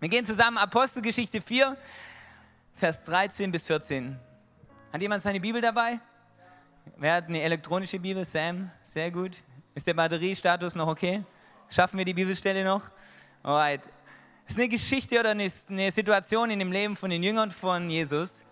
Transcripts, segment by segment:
Wir gehen zusammen Apostelgeschichte 4, Vers 13 bis 14. Hat jemand seine Bibel dabei? Wer hat eine elektronische Bibel? Sam, sehr gut. Ist der Batteriestatus noch okay? Schaffen wir die Bibelstelle noch? Alright. Es ist eine Geschichte oder eine Situation in dem Leben von den Jüngern von Jesus,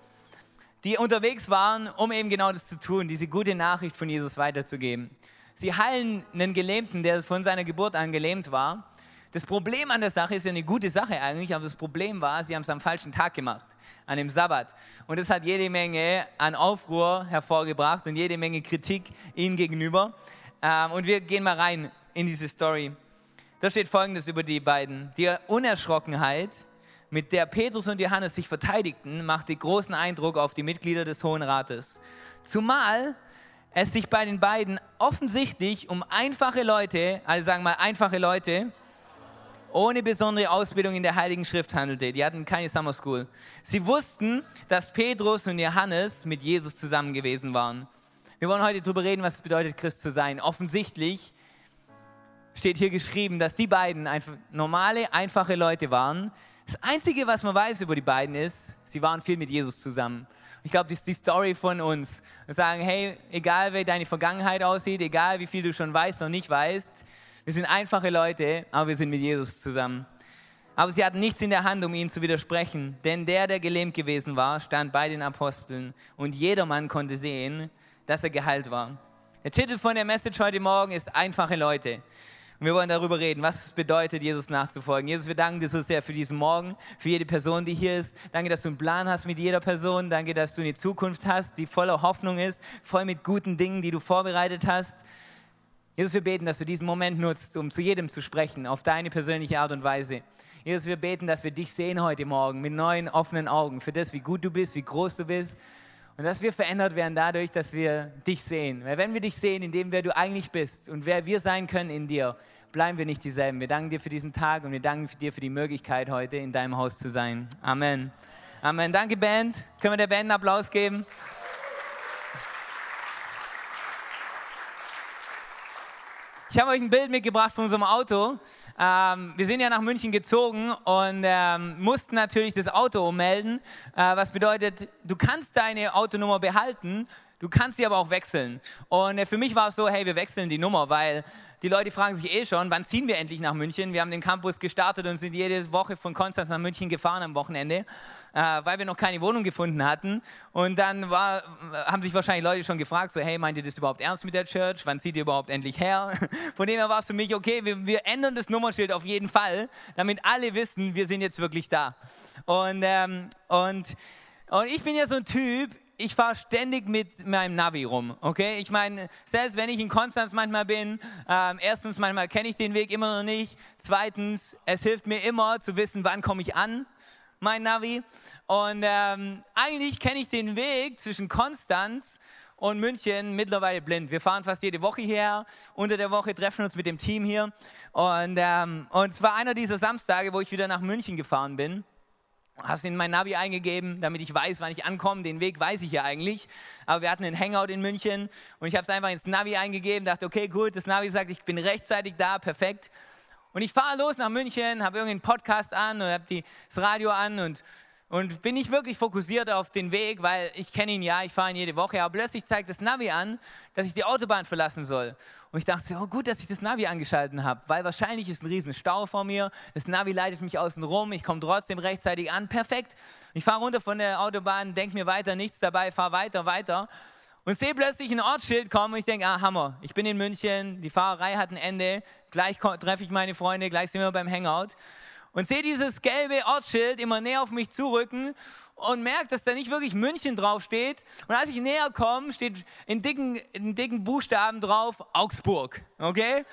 die unterwegs waren, um eben genau das zu tun, diese gute Nachricht von Jesus weiterzugeben. Sie heilen einen Gelähmten, der von seiner Geburt an gelähmt war. Das Problem an der Sache ist ja eine gute Sache eigentlich, aber das Problem war, sie haben es am falschen Tag gemacht, an dem Sabbat. Und das hat jede Menge an Aufruhr hervorgebracht und jede Menge Kritik ihnen gegenüber. Ähm, und wir gehen mal rein in diese Story. Da steht Folgendes über die beiden. Die Unerschrockenheit, mit der Petrus und Johannes sich verteidigten, machte großen Eindruck auf die Mitglieder des Hohen Rates. Zumal es sich bei den beiden offensichtlich um einfache Leute, also sagen wir mal einfache Leute, ohne besondere Ausbildung in der Heiligen Schrift handelte. Die hatten keine Summer School. Sie wussten, dass Petrus und Johannes mit Jesus zusammen gewesen waren. Wir wollen heute darüber reden, was es bedeutet, Christ zu sein. Offensichtlich steht hier geschrieben, dass die beiden einfach normale, einfache Leute waren. Das Einzige, was man weiß über die beiden ist, sie waren viel mit Jesus zusammen. Ich glaube, das ist die Story von uns. Wir sagen, hey, egal wie deine Vergangenheit aussieht, egal wie viel du schon weißt und nicht weißt, wir sind einfache Leute, aber wir sind mit Jesus zusammen. Aber sie hatten nichts in der Hand, um ihnen zu widersprechen, denn der, der gelähmt gewesen war, stand bei den Aposteln und jedermann konnte sehen, dass er geheilt war. Der Titel von der Message heute Morgen ist Einfache Leute. Und wir wollen darüber reden, was es bedeutet, Jesus nachzufolgen. Jesus, wir danken dir so sehr für diesen Morgen, für jede Person, die hier ist. Danke, dass du einen Plan hast mit jeder Person. Danke, dass du eine Zukunft hast, die voller Hoffnung ist, voll mit guten Dingen, die du vorbereitet hast. Jesus, wir beten, dass du diesen Moment nutzt, um zu jedem zu sprechen, auf deine persönliche Art und Weise. Jesus, wir beten, dass wir dich sehen heute Morgen mit neuen, offenen Augen für das, wie gut du bist, wie groß du bist. Und dass wir verändert werden dadurch, dass wir dich sehen. Weil wenn wir dich sehen, in dem, wer du eigentlich bist und wer wir sein können in dir, bleiben wir nicht dieselben. Wir danken dir für diesen Tag und wir danken dir für die Möglichkeit, heute in deinem Haus zu sein. Amen. Amen. Danke, Band. Können wir der Band einen Applaus geben? Ich habe euch ein Bild mitgebracht von unserem Auto. Ähm, wir sind ja nach München gezogen und ähm, mussten natürlich das Auto ummelden, äh, was bedeutet, du kannst deine Autonummer behalten, du kannst sie aber auch wechseln. Und äh, für mich war es so, hey, wir wechseln die Nummer, weil die Leute fragen sich eh schon, wann ziehen wir endlich nach München? Wir haben den Campus gestartet und sind jede Woche von Konstanz nach München gefahren am Wochenende, äh, weil wir noch keine Wohnung gefunden hatten. Und dann war, haben sich wahrscheinlich Leute schon gefragt, so, hey, meint ihr das überhaupt ernst mit der Church? Wann zieht ihr überhaupt endlich her? Von dem her war es für mich, okay, wir, wir, ändern das Nummernschild auf jeden Fall, damit alle wissen, wir sind jetzt wirklich da. Und, ähm, und, und ich bin ja so ein Typ, ich fahre ständig mit meinem Navi rum, okay? Ich meine, selbst wenn ich in Konstanz manchmal bin, ähm, erstens, manchmal kenne ich den Weg immer noch nicht. Zweitens, es hilft mir immer zu wissen, wann komme ich an, mein Navi. Und ähm, eigentlich kenne ich den Weg zwischen Konstanz und München mittlerweile blind. Wir fahren fast jede Woche hierher. Unter der Woche treffen wir uns mit dem Team hier. Und, ähm, und es war einer dieser Samstage, wo ich wieder nach München gefahren bin hast in mein Navi eingegeben, damit ich weiß, wann ich ankomme. Den Weg weiß ich ja eigentlich. Aber wir hatten einen Hangout in München und ich habe es einfach ins Navi eingegeben, dachte, okay, gut, das Navi sagt, ich bin rechtzeitig da, perfekt. Und ich fahre los nach München, habe irgendeinen Podcast an und habe das Radio an und und bin nicht wirklich fokussiert auf den Weg, weil ich kenne ihn ja, ich fahre ihn jede Woche, aber plötzlich zeigt das Navi an, dass ich die Autobahn verlassen soll. Und ich dachte, oh gut, dass ich das Navi angeschalten habe, weil wahrscheinlich ist ein riesen Stau vor mir, das Navi leitet mich außen rum, ich komme trotzdem rechtzeitig an, perfekt. Ich fahre runter von der Autobahn, denke mir weiter, nichts dabei, fahre weiter, weiter und sehe plötzlich ein Ortsschild kommen und ich denke, ah, Hammer, ich bin in München, die Fahrerei hat ein Ende, gleich treffe ich meine Freunde, gleich sind wir beim Hangout und sehe dieses gelbe Ortsschild immer näher auf mich zurücken und merke, dass da nicht wirklich München draufsteht. Und als ich näher komme, steht in dicken, in dicken Buchstaben drauf Augsburg. Okay?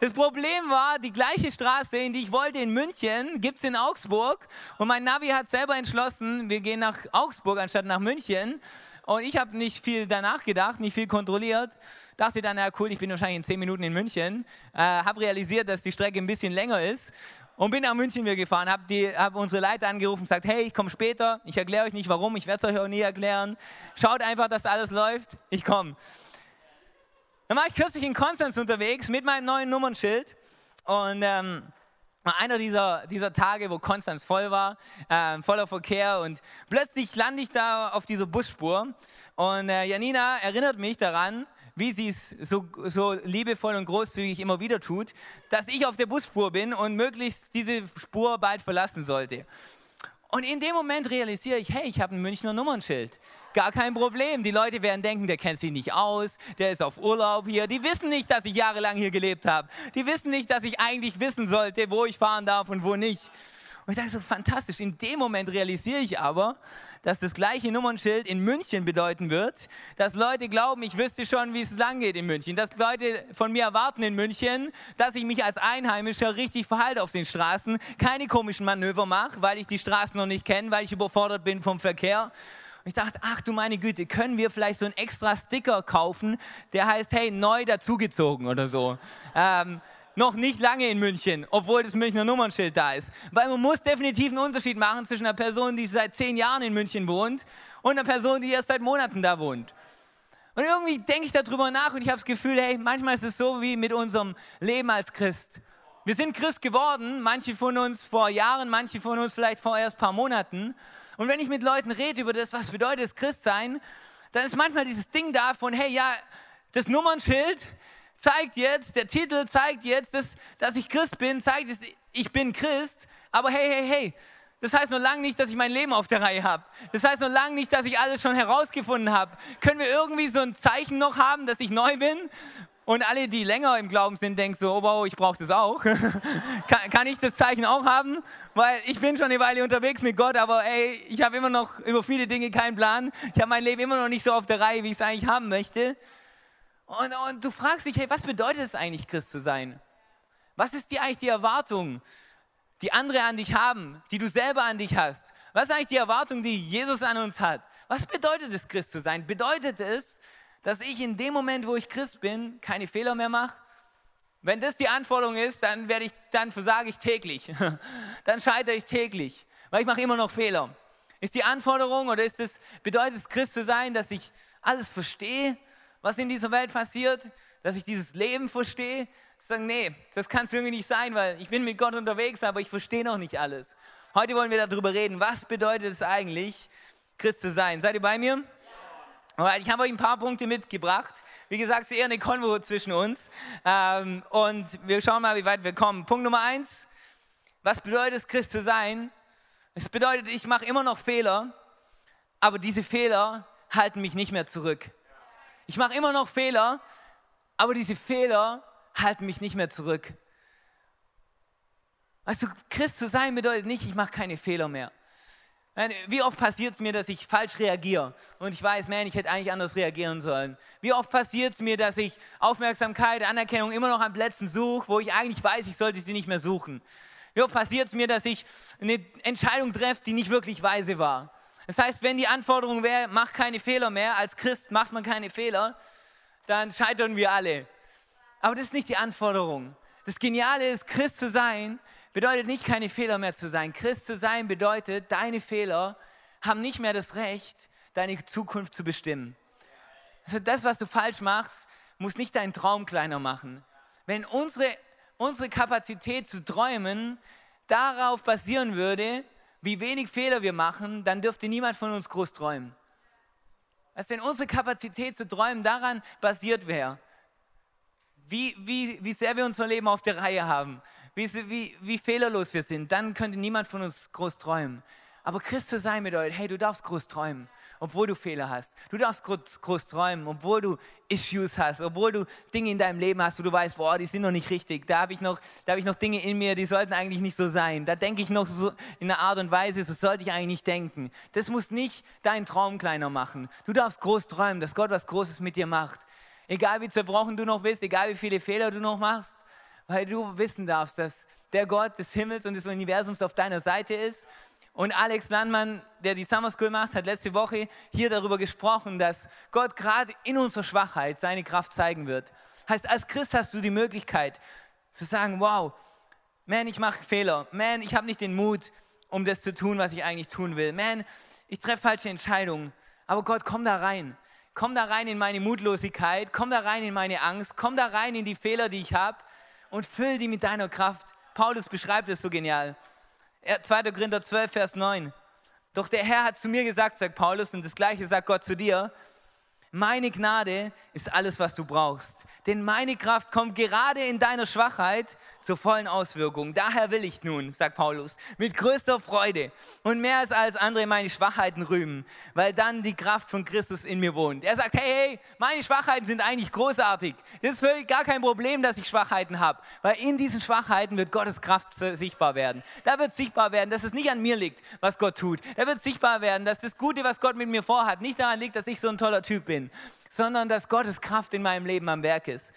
Das Problem war, die gleiche Straße, in die ich wollte in München, gibt es in Augsburg. Und mein Navi hat selber entschlossen, wir gehen nach Augsburg anstatt nach München. Und ich habe nicht viel danach gedacht, nicht viel kontrolliert. Dachte dann, ja cool, ich bin wahrscheinlich in zehn Minuten in München. Äh, habe realisiert, dass die Strecke ein bisschen länger ist und bin nach München wieder gefahren, habe hab unsere Leiter angerufen und gesagt, hey, ich komme später, ich erkläre euch nicht warum, ich werde es euch auch nie erklären. Schaut einfach, dass alles läuft, ich komme. Dann war ich kürzlich in Konstanz unterwegs mit meinem neuen Nummernschild und, ähm, einer dieser, dieser Tage, wo Konstanz voll war, äh, voller Verkehr und plötzlich lande ich da auf dieser Busspur und äh, Janina erinnert mich daran, wie sie es so, so liebevoll und großzügig immer wieder tut, dass ich auf der Busspur bin und möglichst diese Spur bald verlassen sollte. Und in dem Moment realisiere ich, hey, ich habe ein Münchner Nummernschild. Gar kein Problem. Die Leute werden denken, der kennt sich nicht aus, der ist auf Urlaub hier. Die wissen nicht, dass ich jahrelang hier gelebt habe. Die wissen nicht, dass ich eigentlich wissen sollte, wo ich fahren darf und wo nicht. Und ich dachte so, fantastisch. In dem Moment realisiere ich aber, dass das gleiche Nummernschild in München bedeuten wird, dass Leute glauben, ich wüsste schon, wie es lang geht in München, dass Leute von mir erwarten in München, dass ich mich als Einheimischer richtig verhalte auf den Straßen, keine komischen Manöver mache, weil ich die Straßen noch nicht kenne, weil ich überfordert bin vom Verkehr. Und ich dachte, ach du meine Güte, können wir vielleicht so einen extra Sticker kaufen, der heißt, hey, neu dazugezogen oder so. Ähm, noch nicht lange in München, obwohl das Münchner Nummernschild da ist. Weil man muss definitiv einen Unterschied machen zwischen einer Person, die seit zehn Jahren in München wohnt und einer Person, die erst seit Monaten da wohnt. Und irgendwie denke ich darüber nach und ich habe das Gefühl, hey, manchmal ist es so wie mit unserem Leben als Christ. Wir sind Christ geworden, manche von uns vor Jahren, manche von uns vielleicht vor erst ein paar Monaten. Und wenn ich mit Leuten rede über das, was bedeutet es Christ sein, dann ist manchmal dieses Ding da von, hey, ja, das Nummernschild, zeigt jetzt, der Titel zeigt jetzt, dass, dass ich Christ bin, zeigt, dass ich bin Christ. Aber hey, hey, hey, das heißt noch lange nicht, dass ich mein Leben auf der Reihe habe. Das heißt noch lange nicht, dass ich alles schon herausgefunden habe. Können wir irgendwie so ein Zeichen noch haben, dass ich neu bin? Und alle, die länger im Glauben sind, denken so, oh wow, ich brauche das auch. kann, kann, ich das Zeichen auch haben? Weil ich bin schon eine Weile unterwegs mit Gott, aber ey, ich habe immer noch über viele Dinge keinen Plan. Ich habe mein Leben immer noch nicht so auf der Reihe, wie ich es eigentlich haben möchte. Und, und du fragst dich, hey, was bedeutet es eigentlich, Christ zu sein? Was ist die, eigentlich die Erwartung, die andere an dich haben, die du selber an dich hast? Was ist eigentlich die Erwartung, die Jesus an uns hat? Was bedeutet es, Christ zu sein? Bedeutet es, dass ich in dem Moment, wo ich Christ bin, keine Fehler mehr mache? Wenn das die Anforderung ist, dann, werde ich, dann versage ich täglich. dann scheitere ich täglich, weil ich mache immer noch Fehler. Ist die Anforderung oder ist es, bedeutet es, Christ zu sein, dass ich alles verstehe, was in dieser Welt passiert, dass ich dieses Leben verstehe. Sagen, nee, das kann es irgendwie nicht sein, weil ich bin mit Gott unterwegs, aber ich verstehe noch nicht alles. Heute wollen wir darüber reden, was bedeutet es eigentlich, Christ zu sein. Seid ihr bei mir? Ja. Ich habe euch ein paar Punkte mitgebracht. Wie gesagt, es ist eher eine Konvo zwischen uns. Ähm, und wir schauen mal, wie weit wir kommen. Punkt Nummer eins. Was bedeutet es, Christ zu sein? Es bedeutet, ich mache immer noch Fehler, aber diese Fehler halten mich nicht mehr zurück. Ich mache immer noch Fehler, aber diese Fehler halten mich nicht mehr zurück. Weißt du, Christ zu sein bedeutet nicht, ich mache keine Fehler mehr. Wie oft passiert es mir, dass ich falsch reagiere und ich weiß, man, ich hätte eigentlich anders reagieren sollen? Wie oft passiert es mir, dass ich Aufmerksamkeit, Anerkennung immer noch an Plätzen suche, wo ich eigentlich weiß, ich sollte sie nicht mehr suchen? Wie oft passiert es mir, dass ich eine Entscheidung treffe, die nicht wirklich weise war? Das heißt, wenn die Anforderung wäre, mach keine Fehler mehr, als Christ macht man keine Fehler, dann scheitern wir alle. Aber das ist nicht die Anforderung. Das Geniale ist, Christ zu sein, bedeutet nicht keine Fehler mehr zu sein. Christ zu sein bedeutet, deine Fehler haben nicht mehr das Recht, deine Zukunft zu bestimmen. Also das, was du falsch machst, muss nicht deinen Traum kleiner machen. Wenn unsere, unsere Kapazität zu träumen darauf basieren würde, wie wenig Fehler wir machen, dann dürfte niemand von uns groß träumen. Also wenn unsere Kapazität zu träumen daran basiert wäre, wie, wie, wie sehr wir unser Leben auf der Reihe haben, wie, wie, wie fehlerlos wir sind, dann könnte niemand von uns groß träumen. Aber Christ zu sein bedeutet, hey, du darfst groß träumen obwohl du Fehler hast. Du darfst groß, groß träumen, obwohl du Issues hast, obwohl du Dinge in deinem Leben hast, wo du weißt, boah, die sind noch nicht richtig. Da habe ich, noch, hab ich noch Dinge in mir, die sollten eigentlich nicht so sein. Da denke ich noch so in einer Art und Weise, so sollte ich eigentlich nicht denken. Das muss nicht deinen Traum kleiner machen. Du darfst groß träumen, dass Gott was Großes mit dir macht. Egal wie zerbrochen du noch bist, egal wie viele Fehler du noch machst, weil du wissen darfst, dass der Gott des Himmels und des Universums auf deiner Seite ist und Alex Landmann, der die Summer School macht, hat letzte Woche hier darüber gesprochen, dass Gott gerade in unserer Schwachheit seine Kraft zeigen wird. Heißt, als Christ hast du die Möglichkeit zu sagen, wow, man, ich mache Fehler. Man, ich habe nicht den Mut, um das zu tun, was ich eigentlich tun will. Man, ich treffe falsche Entscheidungen. Aber Gott, komm da rein. Komm da rein in meine Mutlosigkeit. Komm da rein in meine Angst. Komm da rein in die Fehler, die ich habe. Und füll die mit deiner Kraft Paulus beschreibt es so genial. 2. Korinther 12, Vers 9. Doch der Herr hat zu mir gesagt, sagt Paulus, und das gleiche sagt Gott zu dir, meine Gnade ist alles, was du brauchst. Denn meine Kraft kommt gerade in deiner Schwachheit zur vollen Auswirkung. Daher will ich nun, sagt Paulus, mit größter Freude und mehr als alles andere meine Schwachheiten rühmen, weil dann die Kraft von Christus in mir wohnt. Er sagt, hey, hey, meine Schwachheiten sind eigentlich großartig. Das ist völlig gar kein Problem, dass ich Schwachheiten habe, weil in diesen Schwachheiten wird Gottes Kraft sichtbar werden. Da wird sichtbar werden, dass es nicht an mir liegt, was Gott tut. Da wird sichtbar werden, dass das Gute, was Gott mit mir vorhat, nicht daran liegt, dass ich so ein toller Typ bin, sondern dass Gottes Kraft in meinem Leben am Werk ist.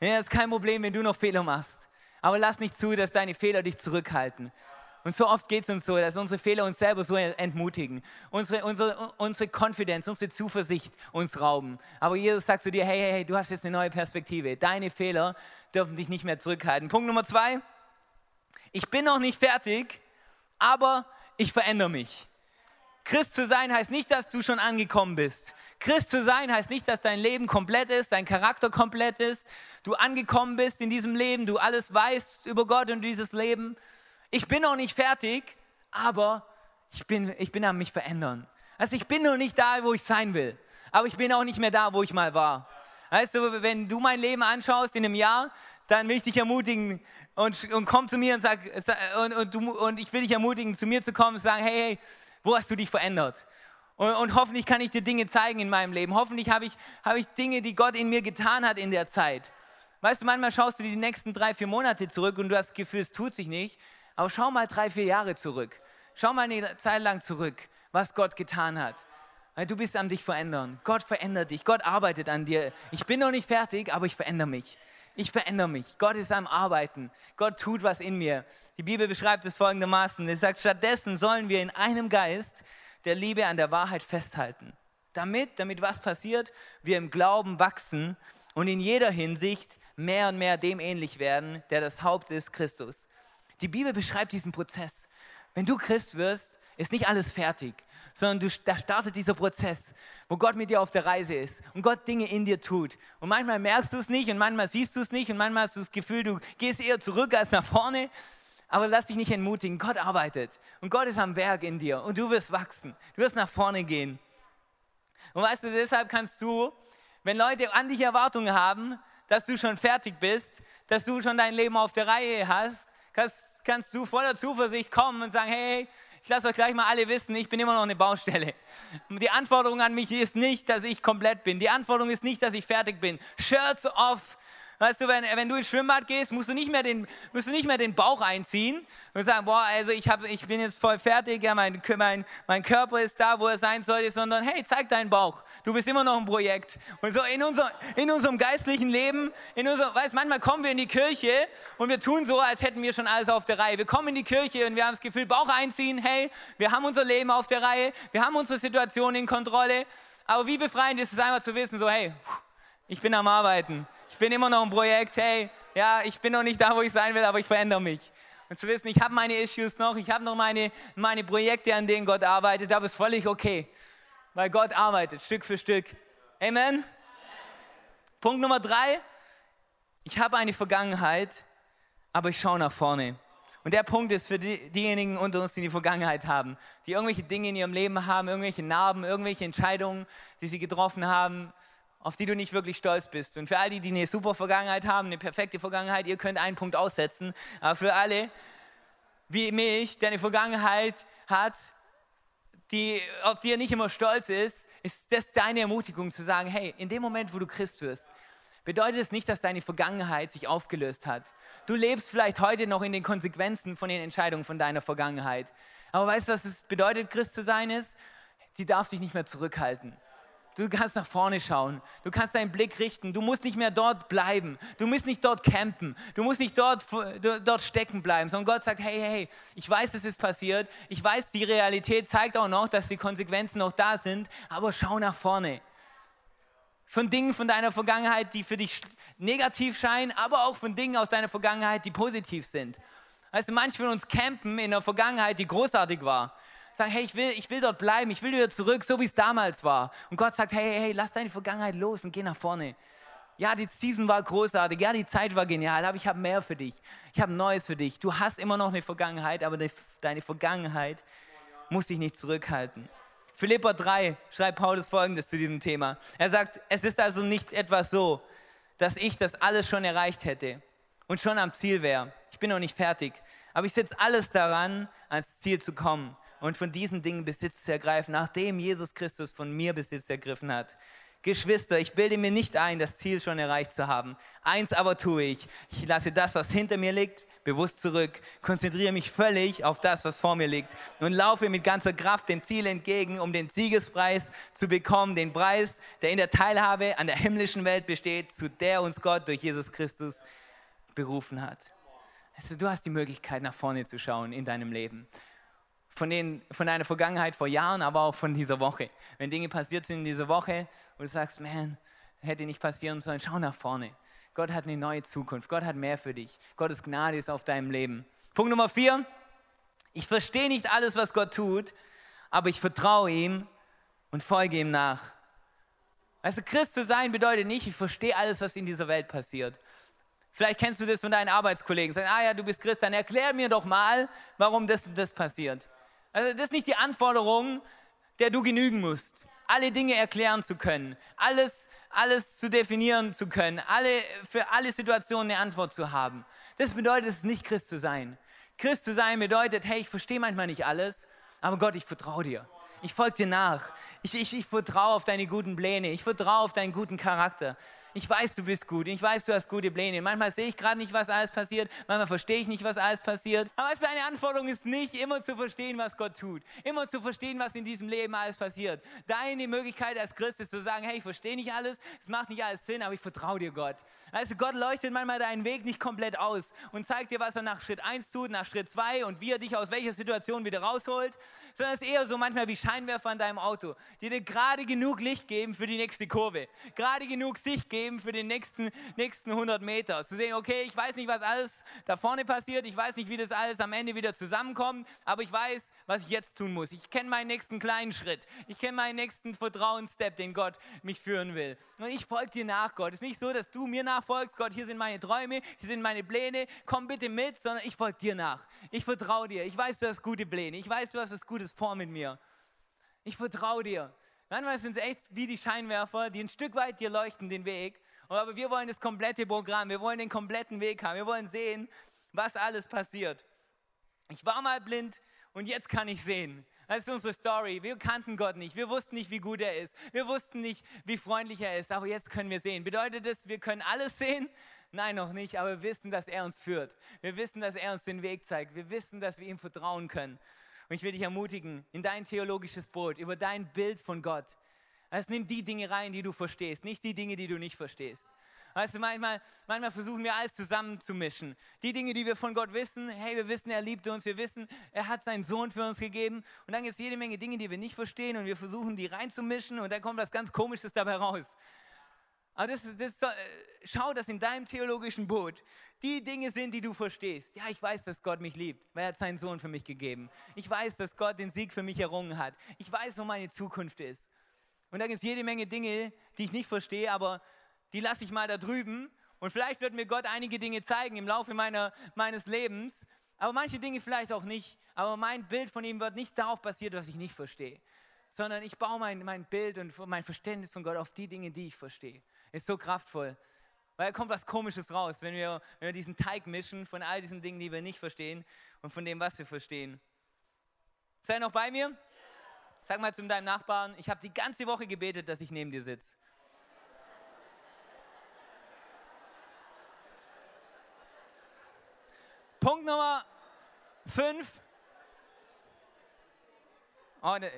Ja, ist kein Problem, wenn du noch Fehler machst. Aber lass nicht zu, dass deine Fehler dich zurückhalten. Und so oft geht es uns so, dass unsere Fehler uns selber so entmutigen, unsere, unsere, unsere Confidence, unsere Zuversicht uns rauben. Aber Jesus sagt zu dir, hey, hey, hey, du hast jetzt eine neue Perspektive. Deine Fehler dürfen dich nicht mehr zurückhalten. Punkt Nummer zwei, ich bin noch nicht fertig, aber ich verändere mich. Christ zu sein heißt nicht, dass du schon angekommen bist. Christ zu sein heißt nicht, dass dein Leben komplett ist, dein Charakter komplett ist, du angekommen bist in diesem Leben, du alles weißt über Gott und dieses Leben. Ich bin noch nicht fertig, aber ich bin, ich bin am mich verändern. Also ich bin noch nicht da, wo ich sein will, aber ich bin auch nicht mehr da, wo ich mal war. Weißt du, wenn du mein Leben anschaust in einem Jahr, dann will ich dich ermutigen und, und komm zu mir und sag, und, und, du, und ich will dich ermutigen, zu mir zu kommen und sagen, hey, hey, wo hast du dich verändert? Und, und, hoffentlich kann ich dir Dinge zeigen in meinem Leben. Hoffentlich habe ich, habe ich Dinge, die Gott in mir getan hat in der Zeit. Weißt du, manchmal schaust du die nächsten drei, vier Monate zurück und du hast das Gefühl, es tut sich nicht. Aber schau mal drei, vier Jahre zurück. Schau mal eine Zeit lang zurück, was Gott getan hat. Weil du bist am dich verändern. Gott verändert dich. Gott arbeitet an dir. Ich bin noch nicht fertig, aber ich verändere mich. Ich verändere mich. Gott ist am Arbeiten. Gott tut was in mir. Die Bibel beschreibt es folgendermaßen. Es sagt, stattdessen sollen wir in einem Geist der Liebe an der Wahrheit festhalten. Damit, damit was passiert, wir im Glauben wachsen und in jeder Hinsicht mehr und mehr dem ähnlich werden, der das Haupt ist, Christus. Die Bibel beschreibt diesen Prozess. Wenn du Christ wirst, ist nicht alles fertig, sondern du, da startet dieser Prozess, wo Gott mit dir auf der Reise ist und Gott Dinge in dir tut. Und manchmal merkst du es nicht und manchmal siehst du es nicht und manchmal hast du das Gefühl, du gehst eher zurück als nach vorne. Aber lass dich nicht entmutigen. Gott arbeitet und Gott ist am Werk in dir und du wirst wachsen. Du wirst nach vorne gehen. Und weißt du, deshalb kannst du, wenn Leute an dich Erwartungen haben, dass du schon fertig bist, dass du schon dein Leben auf der Reihe hast, kannst, kannst du voller Zuversicht kommen und sagen, hey, ich lasse euch gleich mal alle wissen, ich bin immer noch eine Baustelle. Die Anforderung an mich ist nicht, dass ich komplett bin. Die Anforderung ist nicht, dass ich fertig bin. Shirts off, Weißt du, wenn, wenn du ins Schwimmbad gehst, musst du nicht mehr den, musst du nicht mehr den Bauch einziehen und sagen, boah, also ich, hab, ich bin jetzt voll fertig, ja, mein, mein, mein Körper ist da, wo er sein sollte, sondern hey, zeig deinen Bauch. Du bist immer noch ein Projekt. Und so in, unser, in unserem geistlichen Leben, in unser, weißt, manchmal kommen wir in die Kirche und wir tun so, als hätten wir schon alles auf der Reihe. Wir kommen in die Kirche und wir haben das Gefühl, Bauch einziehen, hey, wir haben unser Leben auf der Reihe, wir haben unsere Situation in Kontrolle. Aber wie befreiend ist es einmal zu wissen, so hey, ich bin am Arbeiten. Ich bin immer noch ein Projekt. Hey, ja, ich bin noch nicht da, wo ich sein will, aber ich verändere mich. Und zu wissen, ich habe meine Issues noch, ich habe noch meine, meine Projekte, an denen Gott arbeitet, aber es ist völlig okay, weil Gott arbeitet Stück für Stück. Amen? Amen. Punkt Nummer drei. Ich habe eine Vergangenheit, aber ich schaue nach vorne. Und der Punkt ist für die, diejenigen unter uns, die die Vergangenheit haben, die irgendwelche Dinge in ihrem Leben haben, irgendwelche Narben, irgendwelche Entscheidungen, die sie getroffen haben, auf die du nicht wirklich stolz bist. Und für all die, die eine super Vergangenheit haben, eine perfekte Vergangenheit, ihr könnt einen Punkt aussetzen. Aber für alle, wie mich, der eine Vergangenheit hat, die, auf die er nicht immer stolz ist, ist das deine Ermutigung zu sagen, hey, in dem Moment, wo du Christ wirst, bedeutet es nicht, dass deine Vergangenheit sich aufgelöst hat. Du lebst vielleicht heute noch in den Konsequenzen von den Entscheidungen von deiner Vergangenheit. Aber weißt du, was es bedeutet, Christ zu sein ist? Sie darf dich nicht mehr zurückhalten. Du kannst nach vorne schauen. Du kannst deinen Blick richten. Du musst nicht mehr dort bleiben. Du musst nicht dort campen. Du musst nicht dort, dort stecken bleiben, sondern Gott sagt, hey, hey, ich weiß, es ist passiert. Ich weiß, die Realität zeigt auch noch, dass die Konsequenzen noch da sind. Aber schau nach vorne. Von Dingen von deiner Vergangenheit, die für dich negativ scheinen, aber auch von Dingen aus deiner Vergangenheit, die positiv sind. Weißt du, manche von uns campen in der Vergangenheit, die großartig war sagen, hey, ich will, ich will dort bleiben, ich will wieder zurück, so wie es damals war. Und Gott sagt, hey, hey, lass deine Vergangenheit los und geh nach vorne. Ja, die Season war großartig, ja, die Zeit war genial, aber ich habe mehr für dich. Ich habe Neues für dich. Du hast immer noch eine Vergangenheit, aber deine Vergangenheit muss dich nicht zurückhalten. Philippa 3 schreibt Paulus folgendes zu diesem Thema. Er sagt, es ist also nicht etwas so, dass ich das alles schon erreicht hätte und schon am Ziel wäre. Ich bin noch nicht fertig, aber ich setze alles daran, ans Ziel zu kommen und von diesen Dingen Besitz zu ergreifen, nachdem Jesus Christus von mir Besitz ergriffen hat. Geschwister, ich bilde mir nicht ein, das Ziel schon erreicht zu haben. Eins aber tue ich. Ich lasse das, was hinter mir liegt, bewusst zurück, konzentriere mich völlig auf das, was vor mir liegt und laufe mit ganzer Kraft dem Ziel entgegen, um den Siegespreis zu bekommen, den Preis, der in der Teilhabe an der himmlischen Welt besteht, zu der uns Gott durch Jesus Christus berufen hat. Also, du hast die Möglichkeit, nach vorne zu schauen in deinem Leben. Von, den, von deiner Vergangenheit vor Jahren, aber auch von dieser Woche. Wenn Dinge passiert sind in dieser Woche und du sagst, man, hätte nicht passieren sollen, schau nach vorne. Gott hat eine neue Zukunft. Gott hat mehr für dich. Gottes Gnade ist auf deinem Leben. Punkt Nummer vier. Ich verstehe nicht alles, was Gott tut, aber ich vertraue ihm und folge ihm nach. Also Christ zu sein bedeutet nicht, ich verstehe alles, was in dieser Welt passiert. Vielleicht kennst du das von deinen Arbeitskollegen. Sagen, ah ja, du bist Christ, dann erklär mir doch mal, warum das und das passiert. Also das ist nicht die Anforderung, der du genügen musst. Alle Dinge erklären zu können, alles alles zu definieren zu können, alle, für alle Situationen eine Antwort zu haben. Das bedeutet es nicht, Christ zu sein. Christ zu sein bedeutet, hey, ich verstehe manchmal nicht alles, aber Gott, ich vertraue dir. Ich folge dir nach. Ich, ich, ich vertraue auf deine guten Pläne. Ich vertraue auf deinen guten Charakter ich weiß, du bist gut, ich weiß, du hast gute Pläne. Manchmal sehe ich gerade nicht, was alles passiert, manchmal verstehe ich nicht, was alles passiert. Aber deine Anforderung ist nicht, immer zu verstehen, was Gott tut, immer zu verstehen, was in diesem Leben alles passiert. Deine Möglichkeit als Christ ist zu sagen, hey, ich verstehe nicht alles, es macht nicht alles Sinn, aber ich vertraue dir, Gott. Also Gott leuchtet manchmal deinen Weg nicht komplett aus und zeigt dir, was er nach Schritt 1 tut, nach Schritt 2 und wie er dich aus welcher Situation wieder rausholt, sondern es ist eher so manchmal wie Scheinwerfer an deinem Auto, die dir gerade genug Licht geben für die nächste Kurve, gerade genug Sicht geben, geben für den nächsten, nächsten 100 Meter. Zu sehen, okay, ich weiß nicht, was alles da vorne passiert, ich weiß nicht, wie das alles am Ende wieder zusammenkommt, aber ich weiß, was ich jetzt tun muss. Ich kenne meinen nächsten kleinen Schritt. Ich kenne meinen nächsten Vertrauensstep, den Gott mich führen will. Und ich folge dir nach, Gott. Es ist nicht so, dass du mir nachfolgst, Gott, hier sind meine Träume, hier sind meine Pläne, komm bitte mit, sondern ich folge dir nach. Ich vertraue dir. Ich weiß, du hast gute Pläne. Ich weiß, du hast was Gutes vor mit mir. Ich vertraue dir. Manchmal sind es echt wie die Scheinwerfer, die ein Stück weit dir leuchten den Weg. Aber wir wollen das komplette Programm, wir wollen den kompletten Weg haben, wir wollen sehen, was alles passiert. Ich war mal blind und jetzt kann ich sehen. Das ist unsere Story. Wir kannten Gott nicht. Wir wussten nicht, wie gut er ist. Wir wussten nicht, wie freundlich er ist. Aber jetzt können wir sehen. Bedeutet das, wir können alles sehen? Nein, noch nicht. Aber wir wissen, dass er uns führt. Wir wissen, dass er uns den Weg zeigt. Wir wissen, dass wir ihm vertrauen können. Und ich will dich ermutigen, in dein theologisches Boot, über dein Bild von Gott. Also nimm die Dinge rein, die du verstehst, nicht die Dinge, die du nicht verstehst. Weißt du, manchmal, manchmal versuchen wir alles zusammenzumischen. Die Dinge, die wir von Gott wissen, hey, wir wissen, er liebt uns, wir wissen, er hat seinen Sohn für uns gegeben. Und dann gibt es jede Menge Dinge, die wir nicht verstehen und wir versuchen, die reinzumischen und dann kommt was ganz Komisches dabei raus. Aber das, das, äh, schau, dass in deinem theologischen Boot die Dinge sind, die du verstehst. Ja, ich weiß, dass Gott mich liebt, weil er hat seinen Sohn für mich gegeben. Ich weiß, dass Gott den Sieg für mich errungen hat. Ich weiß, wo meine Zukunft ist. Und da gibt es jede Menge Dinge, die ich nicht verstehe, aber die lasse ich mal da drüben. Und vielleicht wird mir Gott einige Dinge zeigen im Laufe meiner, meines Lebens, aber manche Dinge vielleicht auch nicht. Aber mein Bild von ihm wird nicht darauf basiert, was ich nicht verstehe, sondern ich baue mein, mein Bild und mein Verständnis von Gott auf die Dinge, die ich verstehe. Ist so kraftvoll. Weil da kommt was Komisches raus, wenn wir, wenn wir diesen Teig mischen von all diesen Dingen, die wir nicht verstehen und von dem, was wir verstehen. Seid noch bei mir? Sag mal zu deinem Nachbarn, ich habe die ganze Woche gebetet, dass ich neben dir sitze. Punkt Nummer 5. Oh, ne,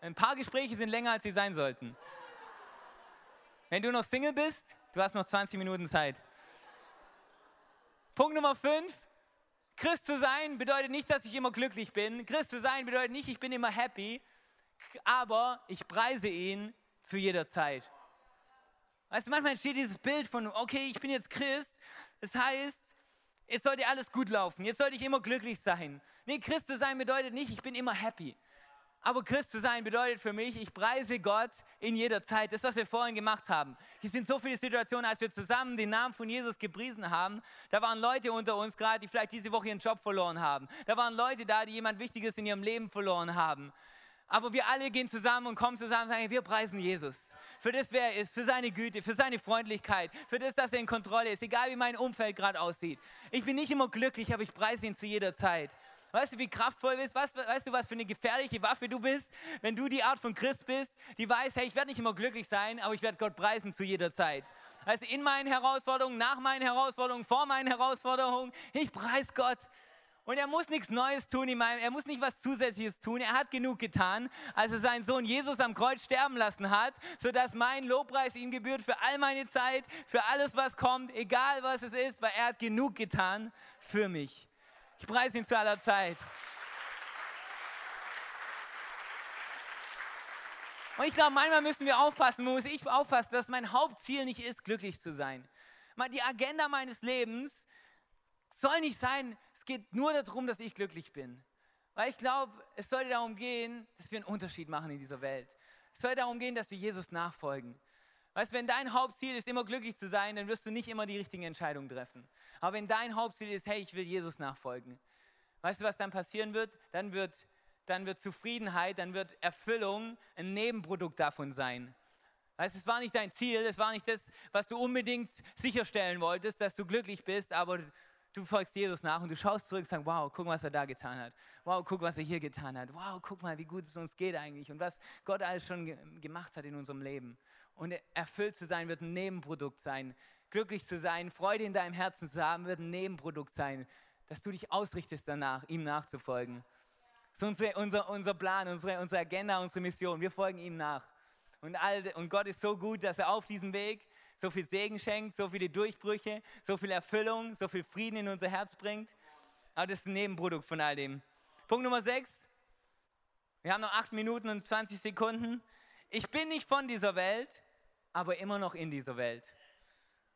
ein paar Gespräche sind länger, als sie sein sollten. Wenn du noch Single bist, du hast noch 20 Minuten Zeit. Punkt Nummer 5. Christ zu sein bedeutet nicht, dass ich immer glücklich bin. Christ zu sein bedeutet nicht, ich bin immer happy aber ich preise ihn zu jeder Zeit. Weißt du, manchmal entsteht dieses Bild von, okay, ich bin jetzt Christ, das heißt, jetzt sollte alles gut laufen, jetzt sollte ich immer glücklich sein. Nee, Christ zu sein bedeutet nicht, ich bin immer happy. Aber Christ zu sein bedeutet für mich, ich preise Gott in jeder Zeit. Das, was wir vorhin gemacht haben. Hier sind so viele Situationen, als wir zusammen den Namen von Jesus gepriesen haben. Da waren Leute unter uns gerade, die vielleicht diese Woche ihren Job verloren haben. Da waren Leute da, die jemand Wichtiges in ihrem Leben verloren haben. Aber wir alle gehen zusammen und kommen zusammen und sagen, wir preisen Jesus. Für das, wer er ist, für seine Güte, für seine Freundlichkeit, für das, dass er in Kontrolle ist, egal wie mein Umfeld gerade aussieht. Ich bin nicht immer glücklich, aber ich preise ihn zu jeder Zeit. Weißt du, wie kraftvoll du bist? Weißt, weißt, du, was für eine gefährliche Waffe du bist, wenn du die Art von Christ bist, die weiß, hey, ich werde nicht immer glücklich sein, aber ich werde Gott preisen zu jeder Zeit. Also in meinen Herausforderungen, nach meinen Herausforderungen, vor meinen Herausforderungen, ich preise Gott. Und er muss nichts Neues tun, in meinem, er muss nicht was Zusätzliches tun. Er hat genug getan, als er seinen Sohn Jesus am Kreuz sterben lassen hat, sodass mein Lobpreis ihm gebührt für all meine Zeit, für alles, was kommt, egal was es ist, weil er hat genug getan für mich. Ich preise ihn zu aller Zeit. Und ich glaube, manchmal müssen wir aufpassen, muss ich aufpassen, dass mein Hauptziel nicht ist, glücklich zu sein. Die Agenda meines Lebens soll nicht sein, es geht nur darum, dass ich glücklich bin. Weil ich glaube, es sollte darum gehen, dass wir einen Unterschied machen in dieser Welt. Es soll darum gehen, dass wir Jesus nachfolgen. Weißt du, wenn dein Hauptziel ist, immer glücklich zu sein, dann wirst du nicht immer die richtigen Entscheidungen treffen. Aber wenn dein Hauptziel ist, hey, ich will Jesus nachfolgen, weißt du, was dann passieren wird? Dann wird, dann wird Zufriedenheit, dann wird Erfüllung ein Nebenprodukt davon sein. Weißt, du, es war nicht dein Ziel, es war nicht das, was du unbedingt sicherstellen wolltest, dass du glücklich bist, aber du folgst Jesus nach und du schaust zurück und sagst, wow, guck, was er da getan hat. Wow, guck, was er hier getan hat. Wow, guck mal, wie gut es uns geht eigentlich und was Gott alles schon gemacht hat in unserem Leben. Und erfüllt zu sein wird ein Nebenprodukt sein. Glücklich zu sein, Freude in deinem Herzen zu haben, wird ein Nebenprodukt sein, dass du dich ausrichtest danach, ihm nachzufolgen. Das ist unsere, unser, unser Plan, unsere, unsere Agenda, unsere Mission. Wir folgen ihm nach. Und, all, und Gott ist so gut, dass er auf diesem Weg so viel Segen schenkt, so viele Durchbrüche, so viel Erfüllung, so viel Frieden in unser Herz bringt. Aber das ist ein Nebenprodukt von all dem. Punkt Nummer 6. Wir haben noch 8 Minuten und 20 Sekunden. Ich bin nicht von dieser Welt, aber immer noch in dieser Welt.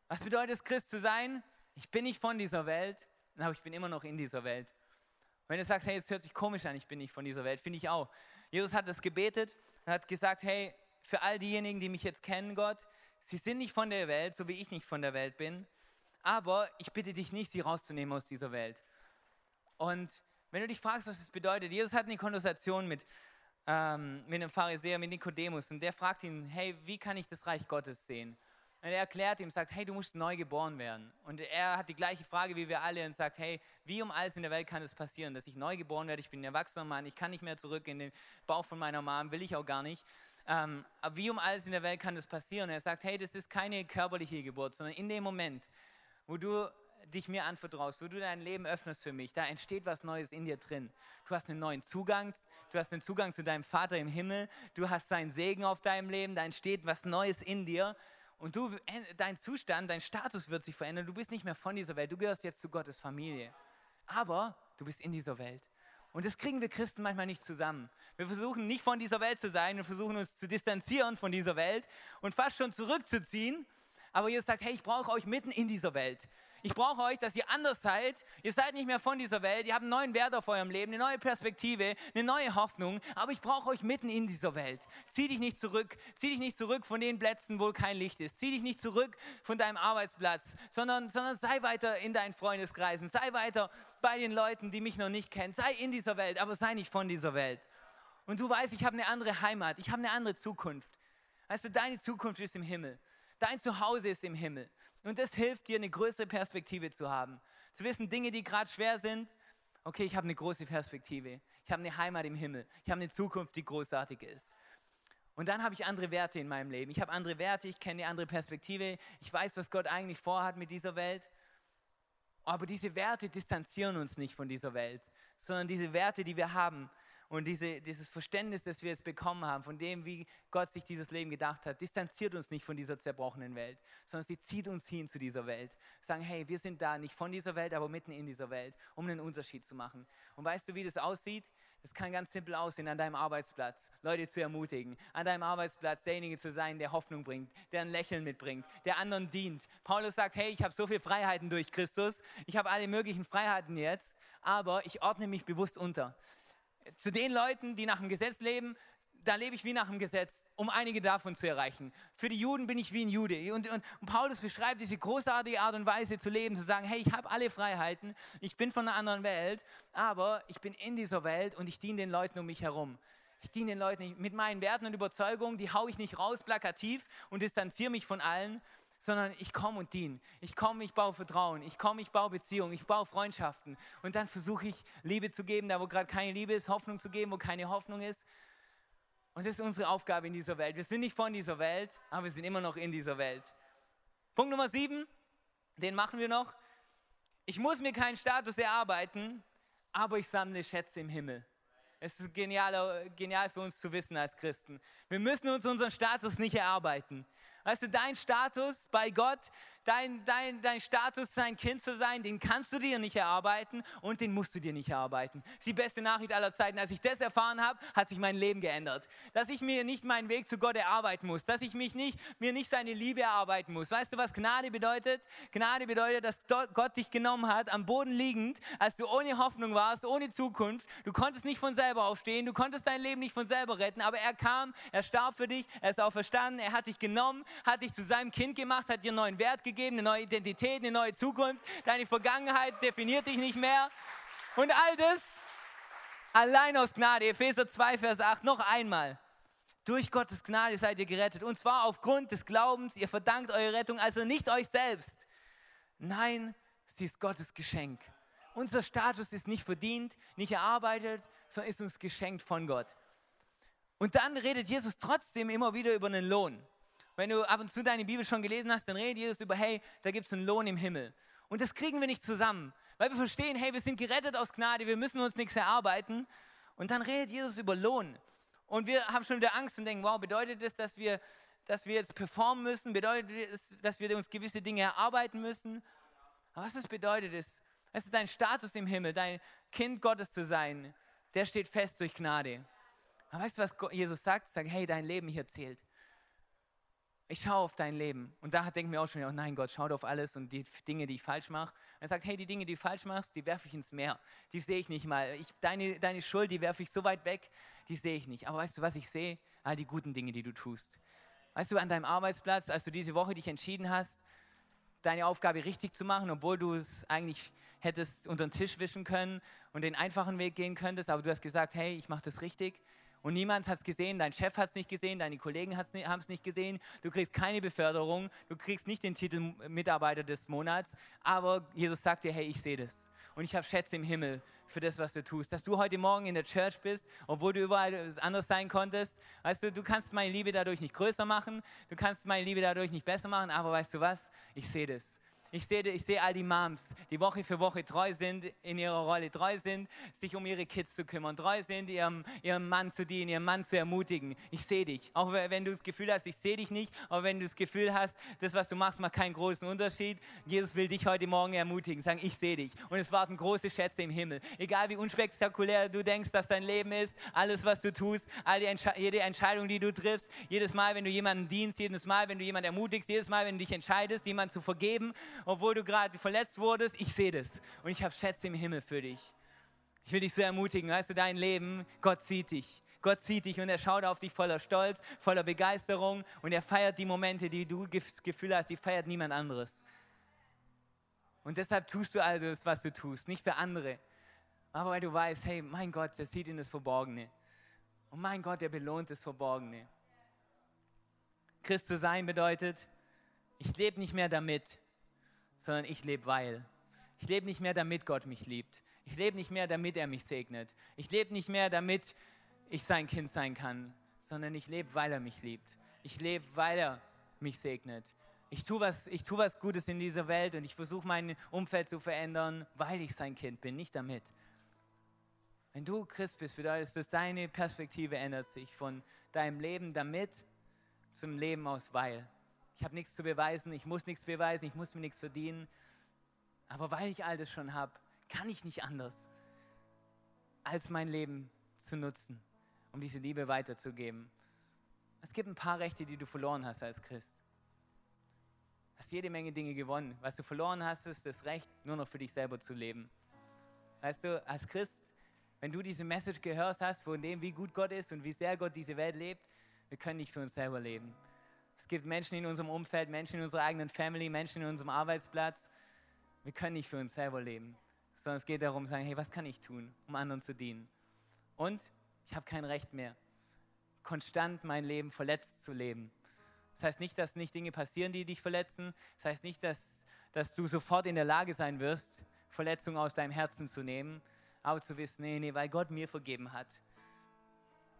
Was bedeutet es, Christ zu sein? Ich bin nicht von dieser Welt, aber ich bin immer noch in dieser Welt. Wenn du sagst, hey, es hört sich komisch an, ich bin nicht von dieser Welt, finde ich auch. Jesus hat das gebetet hat gesagt, hey, für all diejenigen, die mich jetzt kennen, Gott, Sie sind nicht von der Welt, so wie ich nicht von der Welt bin, aber ich bitte dich nicht, sie rauszunehmen aus dieser Welt. Und wenn du dich fragst, was das bedeutet, Jesus hat eine Konversation mit, ähm, mit einem Pharisäer, mit Nikodemus, und der fragt ihn, hey, wie kann ich das Reich Gottes sehen? Und er erklärt ihm, sagt, hey, du musst neu geboren werden. Und er hat die gleiche Frage wie wir alle und sagt, hey, wie um alles in der Welt kann es das passieren, dass ich neu geboren werde? Ich bin ein erwachsener Mann, ich kann nicht mehr zurück in den Bauch von meiner Mom, will ich auch gar nicht. Ähm, wie um alles in der Welt kann das passieren? Und er sagt, hey, das ist keine körperliche Geburt, sondern in dem Moment, wo du dich mir anvertraust, wo du dein Leben öffnest für mich, da entsteht was Neues in dir drin. Du hast einen neuen Zugang, du hast einen Zugang zu deinem Vater im Himmel, du hast seinen Segen auf deinem Leben, da entsteht was Neues in dir und du, dein Zustand, dein Status wird sich verändern. Du bist nicht mehr von dieser Welt, du gehörst jetzt zu Gottes Familie. Aber du bist in dieser Welt. Und das kriegen wir Christen manchmal nicht zusammen. Wir versuchen nicht von dieser Welt zu sein und versuchen uns zu distanzieren von dieser Welt und fast schon zurückzuziehen. Aber Jesus sagt, hey, ich brauche euch mitten in dieser Welt. Ich brauche euch, dass ihr anders seid. Ihr seid nicht mehr von dieser Welt. Ihr habt einen neuen Wert auf eurem Leben, eine neue Perspektive, eine neue Hoffnung. Aber ich brauche euch mitten in dieser Welt. Zieh dich nicht zurück. Zieh dich nicht zurück von den Plätzen, wo kein Licht ist. Zieh dich nicht zurück von deinem Arbeitsplatz, sondern, sondern sei weiter in deinen Freundeskreisen. Sei weiter bei den Leuten, die mich noch nicht kennen. Sei in dieser Welt, aber sei nicht von dieser Welt. Und du weißt, ich habe eine andere Heimat. Ich habe eine andere Zukunft. Weißt du, deine Zukunft ist im Himmel. Dein Zuhause ist im Himmel. Und das hilft dir, eine größere Perspektive zu haben. Zu wissen, Dinge, die gerade schwer sind, okay, ich habe eine große Perspektive. Ich habe eine Heimat im Himmel. Ich habe eine Zukunft, die großartig ist. Und dann habe ich andere Werte in meinem Leben. Ich habe andere Werte, ich kenne eine andere Perspektive. Ich weiß, was Gott eigentlich vorhat mit dieser Welt. Aber diese Werte distanzieren uns nicht von dieser Welt, sondern diese Werte, die wir haben, und diese, dieses Verständnis, das wir jetzt bekommen haben, von dem, wie Gott sich dieses Leben gedacht hat, distanziert uns nicht von dieser zerbrochenen Welt, sondern sie zieht uns hin zu dieser Welt. Sagen, hey, wir sind da nicht von dieser Welt, aber mitten in dieser Welt, um einen Unterschied zu machen. Und weißt du, wie das aussieht? Das kann ganz simpel aussehen, an deinem Arbeitsplatz Leute zu ermutigen, an deinem Arbeitsplatz derjenige zu sein, der Hoffnung bringt, der ein Lächeln mitbringt, der anderen dient. Paulus sagt, hey, ich habe so viele Freiheiten durch Christus, ich habe alle möglichen Freiheiten jetzt, aber ich ordne mich bewusst unter zu den Leuten, die nach dem Gesetz leben, da lebe ich wie nach dem Gesetz, um einige davon zu erreichen. Für die Juden bin ich wie ein Jude. Und, und, Paulus beschreibt diese großartige Art und Weise zu leben, zu sagen, hey, ich habe alle Freiheiten, ich bin von einer anderen Welt, aber ich bin in dieser Welt und ich diene den Leuten um mich herum. Ich diene den Leuten mit meinen Werten und Überzeugungen, die haue ich nicht raus plakativ und distanziere mich von allen, sondern ich komme und diene. Ich komme, ich baue Vertrauen. Ich komme, ich baue Beziehungen. Ich baue Freundschaften. Und dann versuche ich Liebe zu geben, da wo gerade keine Liebe ist, Hoffnung zu geben, wo keine Hoffnung ist. Und das ist unsere Aufgabe in dieser Welt. Wir sind nicht von dieser Welt, aber wir sind immer noch in dieser Welt. Punkt Nummer sieben, den machen wir noch. Ich muss mir keinen Status erarbeiten, aber ich sammle Schätze im Himmel. Es ist genial, genial für uns zu wissen als Christen. Wir müssen uns unseren Status nicht erarbeiten. Weißt du, dein Status bei Gott, dein, dein, dein Status, sein Kind zu sein, den kannst du dir nicht erarbeiten und den musst du dir nicht erarbeiten. Das ist die beste Nachricht aller Zeiten. Als ich das erfahren habe, hat sich mein Leben geändert. Dass ich mir nicht meinen Weg zu Gott erarbeiten muss, dass ich mich nicht, mir nicht seine Liebe erarbeiten muss. Weißt du, was Gnade bedeutet? Gnade bedeutet, dass Gott dich genommen hat, am Boden liegend, als du ohne Hoffnung warst, ohne Zukunft. Du konntest nicht von selber aufstehen, du konntest dein Leben nicht von selber retten, aber er kam, er starb für dich, er ist auferstanden, er hat dich genommen, hat dich zu seinem Kind gemacht, hat dir einen neuen Wert gegeben, eine neue Identität, eine neue Zukunft. Deine Vergangenheit definiert dich nicht mehr. Und all das allein aus Gnade. Epheser 2, Vers 8, noch einmal. Durch Gottes Gnade seid ihr gerettet. Und zwar aufgrund des Glaubens. Ihr verdankt eure Rettung also nicht euch selbst. Nein, sie ist Gottes Geschenk. Unser Status ist nicht verdient, nicht erarbeitet, sondern ist uns geschenkt von Gott. Und dann redet Jesus trotzdem immer wieder über einen Lohn. Wenn du ab und zu deine Bibel schon gelesen hast, dann redet Jesus über, hey, da gibt es einen Lohn im Himmel. Und das kriegen wir nicht zusammen, weil wir verstehen, hey, wir sind gerettet aus Gnade, wir müssen uns nichts erarbeiten. Und dann redet Jesus über Lohn. Und wir haben schon wieder Angst und denken, wow, bedeutet das, dass wir, dass wir jetzt performen müssen? Bedeutet das, dass wir uns gewisse Dinge erarbeiten müssen? Aber was das bedeutet, ist, es ist dein Status im Himmel, dein Kind Gottes zu sein, der steht fest durch Gnade. Aber weißt du, was Jesus sagt? Sagt, hey, dein Leben hier zählt ich schaue auf dein Leben. Und da denke ich mir auch schon, oh nein, Gott, schau auf alles und die Dinge, die ich falsch mache. Er sagt, hey, die Dinge, die du falsch machst, die werfe ich ins Meer. Die sehe ich nicht mal. Ich, deine, deine Schuld, die werfe ich so weit weg, die sehe ich nicht. Aber weißt du, was ich sehe? All die guten Dinge, die du tust. Weißt du, an deinem Arbeitsplatz, als du diese Woche dich entschieden hast, deine Aufgabe richtig zu machen, obwohl du es eigentlich hättest unter den Tisch wischen können und den einfachen Weg gehen könntest, aber du hast gesagt, hey, ich mache das richtig und niemand hat es gesehen, dein Chef hat es nicht gesehen, deine Kollegen haben es nicht gesehen, du kriegst keine Beförderung, du kriegst nicht den Titel Mitarbeiter des Monats, aber Jesus sagt dir, hey, ich sehe das. Und ich habe Schätze im Himmel für das, was du tust. Dass du heute Morgen in der Church bist, obwohl du überall anders sein konntest. Weißt du, du kannst meine Liebe dadurch nicht größer machen, du kannst meine Liebe dadurch nicht besser machen, aber weißt du was? Ich sehe das. Ich sehe, ich sehe all die Moms, die Woche für Woche treu sind, in ihrer Rolle treu sind, sich um ihre Kids zu kümmern, treu sind, ihrem, ihrem Mann zu dienen, ihren Mann zu ermutigen. Ich sehe dich. Auch wenn du das Gefühl hast, ich sehe dich nicht, aber wenn du das Gefühl hast, das, was du machst, macht keinen großen Unterschied. Jesus will dich heute Morgen ermutigen, sagen, ich sehe dich. Und es warten große Schätze im Himmel. Egal wie unspektakulär du denkst, dass dein Leben ist, alles, was du tust, all Entsche jede Entscheidung, die du triffst, jedes Mal, wenn du jemanden dienst, jedes Mal, wenn du jemanden ermutigst, jedes Mal, wenn du dich entscheidest, jemanden zu vergeben obwohl du gerade verletzt wurdest, ich sehe das. Und ich habe Schätze im Himmel für dich. Ich will dich so ermutigen, weißt du, dein Leben, Gott sieht dich. Gott sieht dich und er schaut auf dich voller Stolz, voller Begeisterung und er feiert die Momente, die du das Gefühl hast, die feiert niemand anderes. Und deshalb tust du all das, was du tust, nicht für andere, aber weil du weißt, hey, mein Gott, der sieht in das Verborgene. Und mein Gott, der belohnt das Verborgene. Christ zu sein bedeutet, ich lebe nicht mehr damit, sondern ich lebe weil. Ich lebe nicht mehr, damit Gott mich liebt. Ich lebe nicht mehr, damit er mich segnet. Ich lebe nicht mehr, damit ich sein Kind sein kann, sondern ich lebe, weil er mich liebt. Ich lebe, weil er mich segnet. Ich tue was, ich tue was Gutes in dieser Welt und ich versuche mein Umfeld zu verändern, weil ich sein Kind bin, nicht damit. Wenn du Christ bist, bedeutet das, deine Perspektive ändert sich von deinem Leben damit zum Leben aus weil. Ich habe nichts zu beweisen, ich muss nichts beweisen, ich muss mir nichts verdienen. Aber weil ich all das schon habe, kann ich nicht anders, als mein Leben zu nutzen, um diese Liebe weiterzugeben. Es gibt ein paar Rechte, die du verloren hast als Christ. Du hast jede Menge Dinge gewonnen. Was du verloren hast, ist das Recht, nur noch für dich selber zu leben. Weißt du, als Christ wenn du diese Message gehört hast von dem, wie gut Gott ist und wie sehr Gott diese Welt lebt, wir können nicht für uns selber leben. Es gibt Menschen in unserem Umfeld, Menschen in unserer eigenen Family, Menschen in unserem Arbeitsplatz. Wir können nicht für uns selber leben, sondern es geht darum, sagen, hey, was kann ich tun, um anderen zu dienen? Und ich habe kein Recht mehr, konstant mein Leben verletzt zu leben. Das heißt nicht, dass nicht Dinge passieren, die dich verletzen. Das heißt nicht, dass, dass du sofort in der Lage sein wirst, Verletzungen aus deinem Herzen zu nehmen, aber zu wissen, nee, nee, weil Gott mir vergeben hat,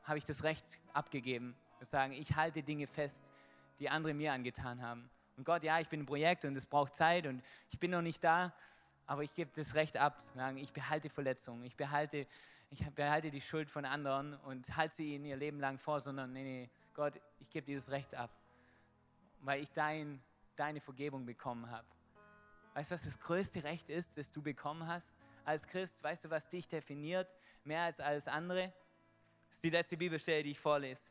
habe ich das Recht abgegeben. zu Sagen, ich halte Dinge fest, die andere mir angetan haben. Und Gott, ja, ich bin ein Projekt und es braucht Zeit und ich bin noch nicht da, aber ich gebe das Recht ab, sagen, ich behalte Verletzungen, ich behalte, ich behalte die Schuld von anderen und halte sie ihnen ihr Leben lang vor, sondern nee, nee, Gott, ich gebe dieses Recht ab, weil ich dein, deine Vergebung bekommen habe. Weißt du, was das größte Recht ist, das du bekommen hast als Christ? Weißt du, was dich definiert, mehr als alles andere? Das ist die letzte Bibelstelle, die ich vorlese.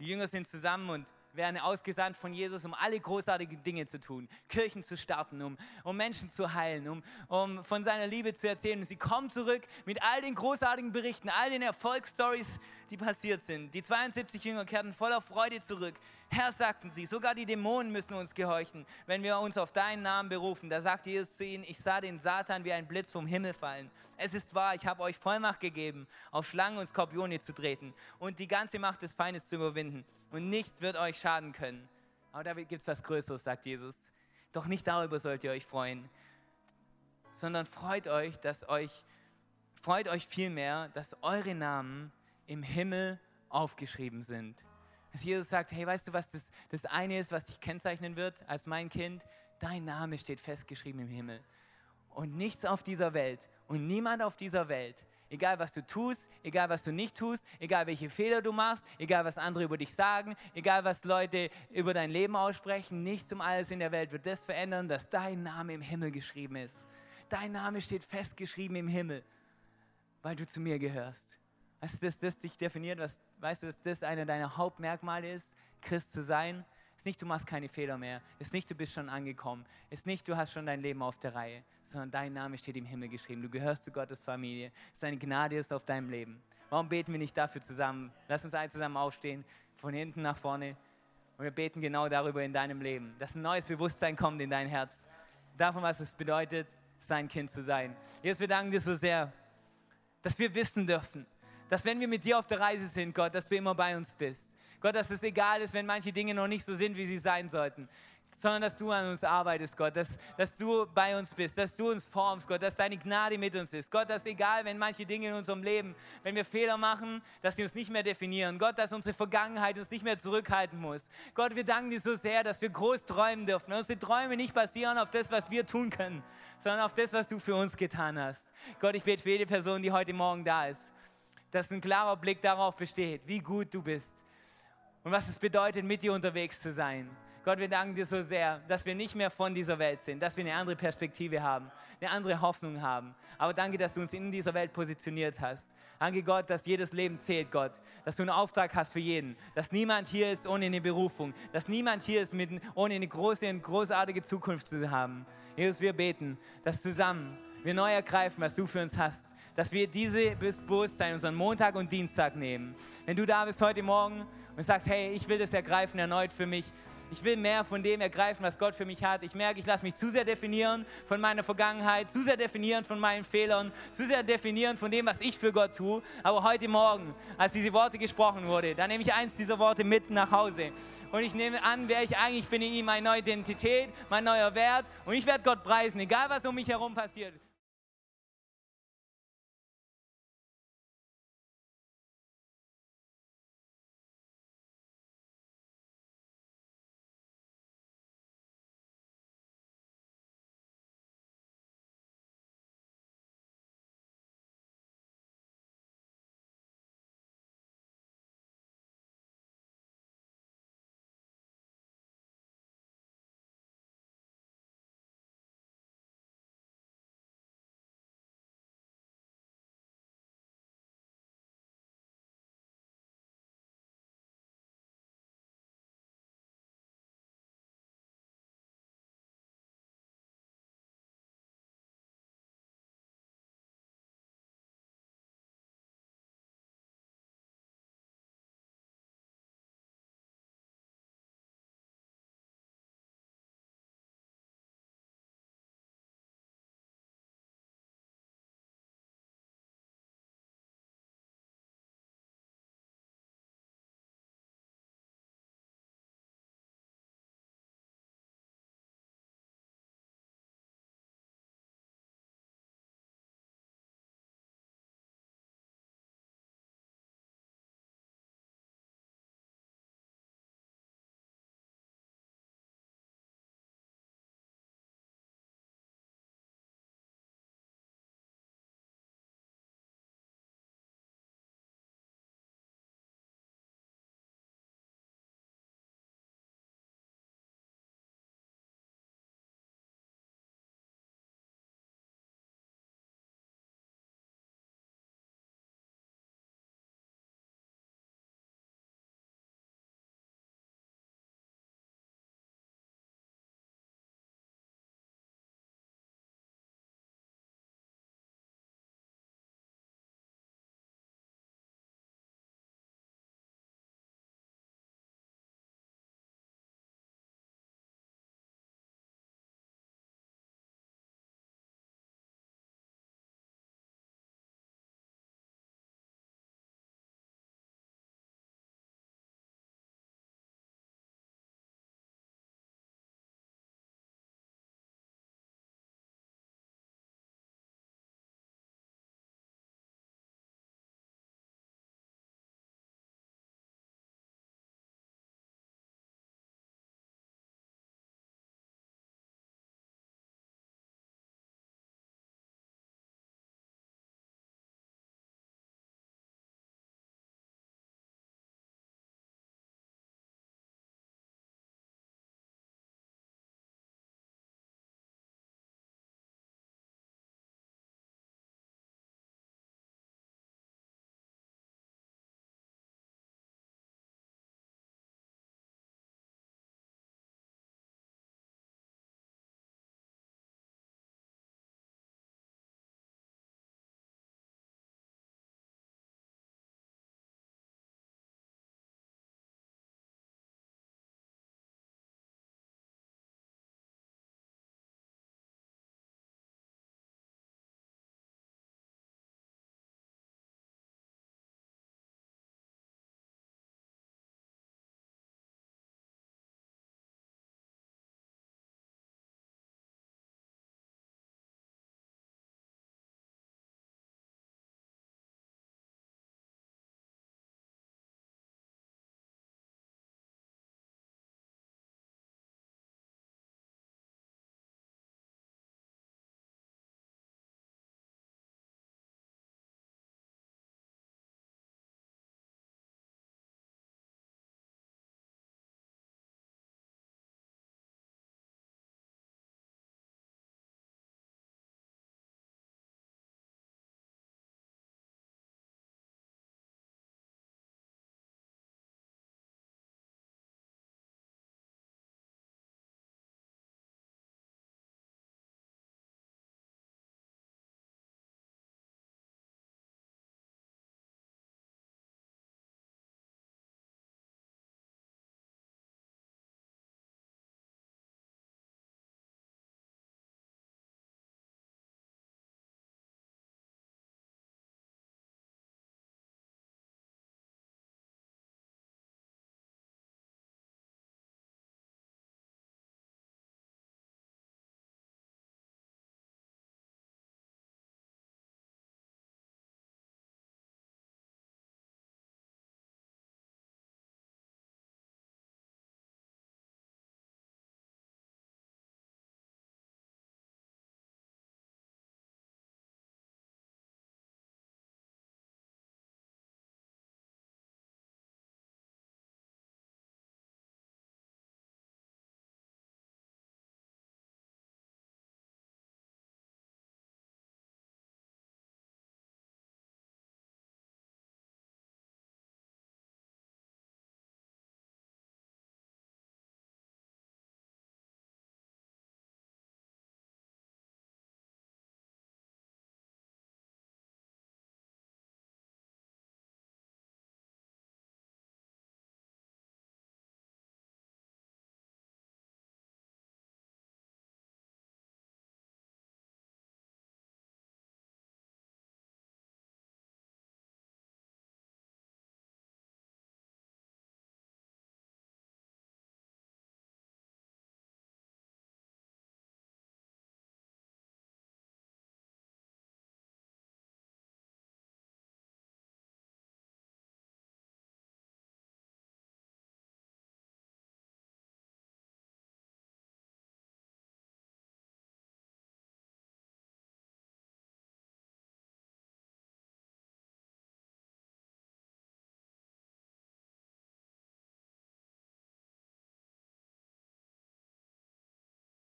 Die Jünger sind zusammen und werden ausgesandt von Jesus, um alle großartigen Dinge zu tun, Kirchen zu starten, um, um Menschen zu heilen, um, um von seiner Liebe zu erzählen. Und sie kommen zurück mit all den großartigen Berichten, all den Erfolgsstories, die passiert sind. Die 72 Jünger kehrten voller Freude zurück. Herr, sagten sie, sogar die Dämonen müssen uns gehorchen, wenn wir uns auf deinen Namen berufen. Da sagte Jesus zu ihnen, ich sah den Satan wie ein Blitz vom Himmel fallen. Es ist wahr, ich habe euch Vollmacht gegeben, auf Schlangen und Skorpione zu treten und die ganze Macht des Feindes zu überwinden. Und nichts wird euch schaden können. Aber da gibt es was Größeres, sagt Jesus. Doch nicht darüber sollt ihr euch freuen, sondern freut euch, dass euch, freut euch vielmehr, dass eure Namen im Himmel aufgeschrieben sind. Dass Jesus sagt, hey, weißt du, was das, das eine ist, was dich kennzeichnen wird als mein Kind? Dein Name steht festgeschrieben im Himmel. Und nichts auf dieser Welt und niemand auf dieser Welt, egal was du tust, egal was du nicht tust, egal welche Fehler du machst, egal was andere über dich sagen, egal was Leute über dein Leben aussprechen, nichts um alles in der Welt wird das verändern, dass dein Name im Himmel geschrieben ist. Dein Name steht festgeschrieben im Himmel, weil du zu mir gehörst. Weißt du, dass das dich definiert? Was, weißt du, dass das einer deiner Hauptmerkmale ist, Christ zu sein? Ist nicht, du machst keine Fehler mehr. Ist nicht, du bist schon angekommen. Ist nicht, du hast schon dein Leben auf der Reihe. Sondern dein Name steht im Himmel geschrieben. Du gehörst zu Gottes Familie. Seine Gnade ist auf deinem Leben. Warum beten wir nicht dafür zusammen? Lass uns alle zusammen aufstehen, von hinten nach vorne. Und wir beten genau darüber in deinem Leben, dass ein neues Bewusstsein kommt in dein Herz. Davon, was es bedeutet, sein Kind zu sein. Jesus, wir danken dir so sehr, dass wir wissen dürfen, dass wenn wir mit dir auf der Reise sind, Gott, dass du immer bei uns bist. Gott, dass es egal ist, wenn manche Dinge noch nicht so sind, wie sie sein sollten, sondern dass du an uns arbeitest, Gott, dass, dass du bei uns bist, dass du uns formst, Gott, dass deine Gnade mit uns ist. Gott, dass egal, wenn manche Dinge in unserem Leben, wenn wir Fehler machen, dass sie uns nicht mehr definieren. Gott, dass unsere Vergangenheit uns nicht mehr zurückhalten muss. Gott, wir danken dir so sehr, dass wir groß träumen dürfen. Unsere Träume nicht basieren auf das, was wir tun können, sondern auf das, was du für uns getan hast. Gott, ich bete für jede Person, die heute Morgen da ist dass ein klarer Blick darauf besteht, wie gut du bist und was es bedeutet, mit dir unterwegs zu sein. Gott, wir danken dir so sehr, dass wir nicht mehr von dieser Welt sind, dass wir eine andere Perspektive haben, eine andere Hoffnung haben. Aber danke, dass du uns in dieser Welt positioniert hast. Danke Gott, dass jedes Leben zählt, Gott. Dass du einen Auftrag hast für jeden. Dass niemand hier ist ohne eine Berufung. Dass niemand hier ist mit, ohne eine große und großartige Zukunft zu haben. Jesus, wir beten, dass zusammen wir neu ergreifen, was du für uns hast dass wir diese Bewusstsein unseren Montag und Dienstag nehmen. Wenn du da bist heute Morgen und sagst, hey, ich will das ergreifen erneut für mich. Ich will mehr von dem ergreifen, was Gott für mich hat. Ich merke, ich lasse mich zu sehr definieren von meiner Vergangenheit, zu sehr definieren von meinen Fehlern, zu sehr definieren von dem, was ich für Gott tue. Aber heute Morgen, als diese Worte gesprochen wurde, da nehme ich eins dieser Worte mit nach Hause. Und ich nehme an, wer ich eigentlich bin in ihm, meine neue Identität, mein neuer Wert. Und ich werde Gott preisen, egal was um mich herum passiert.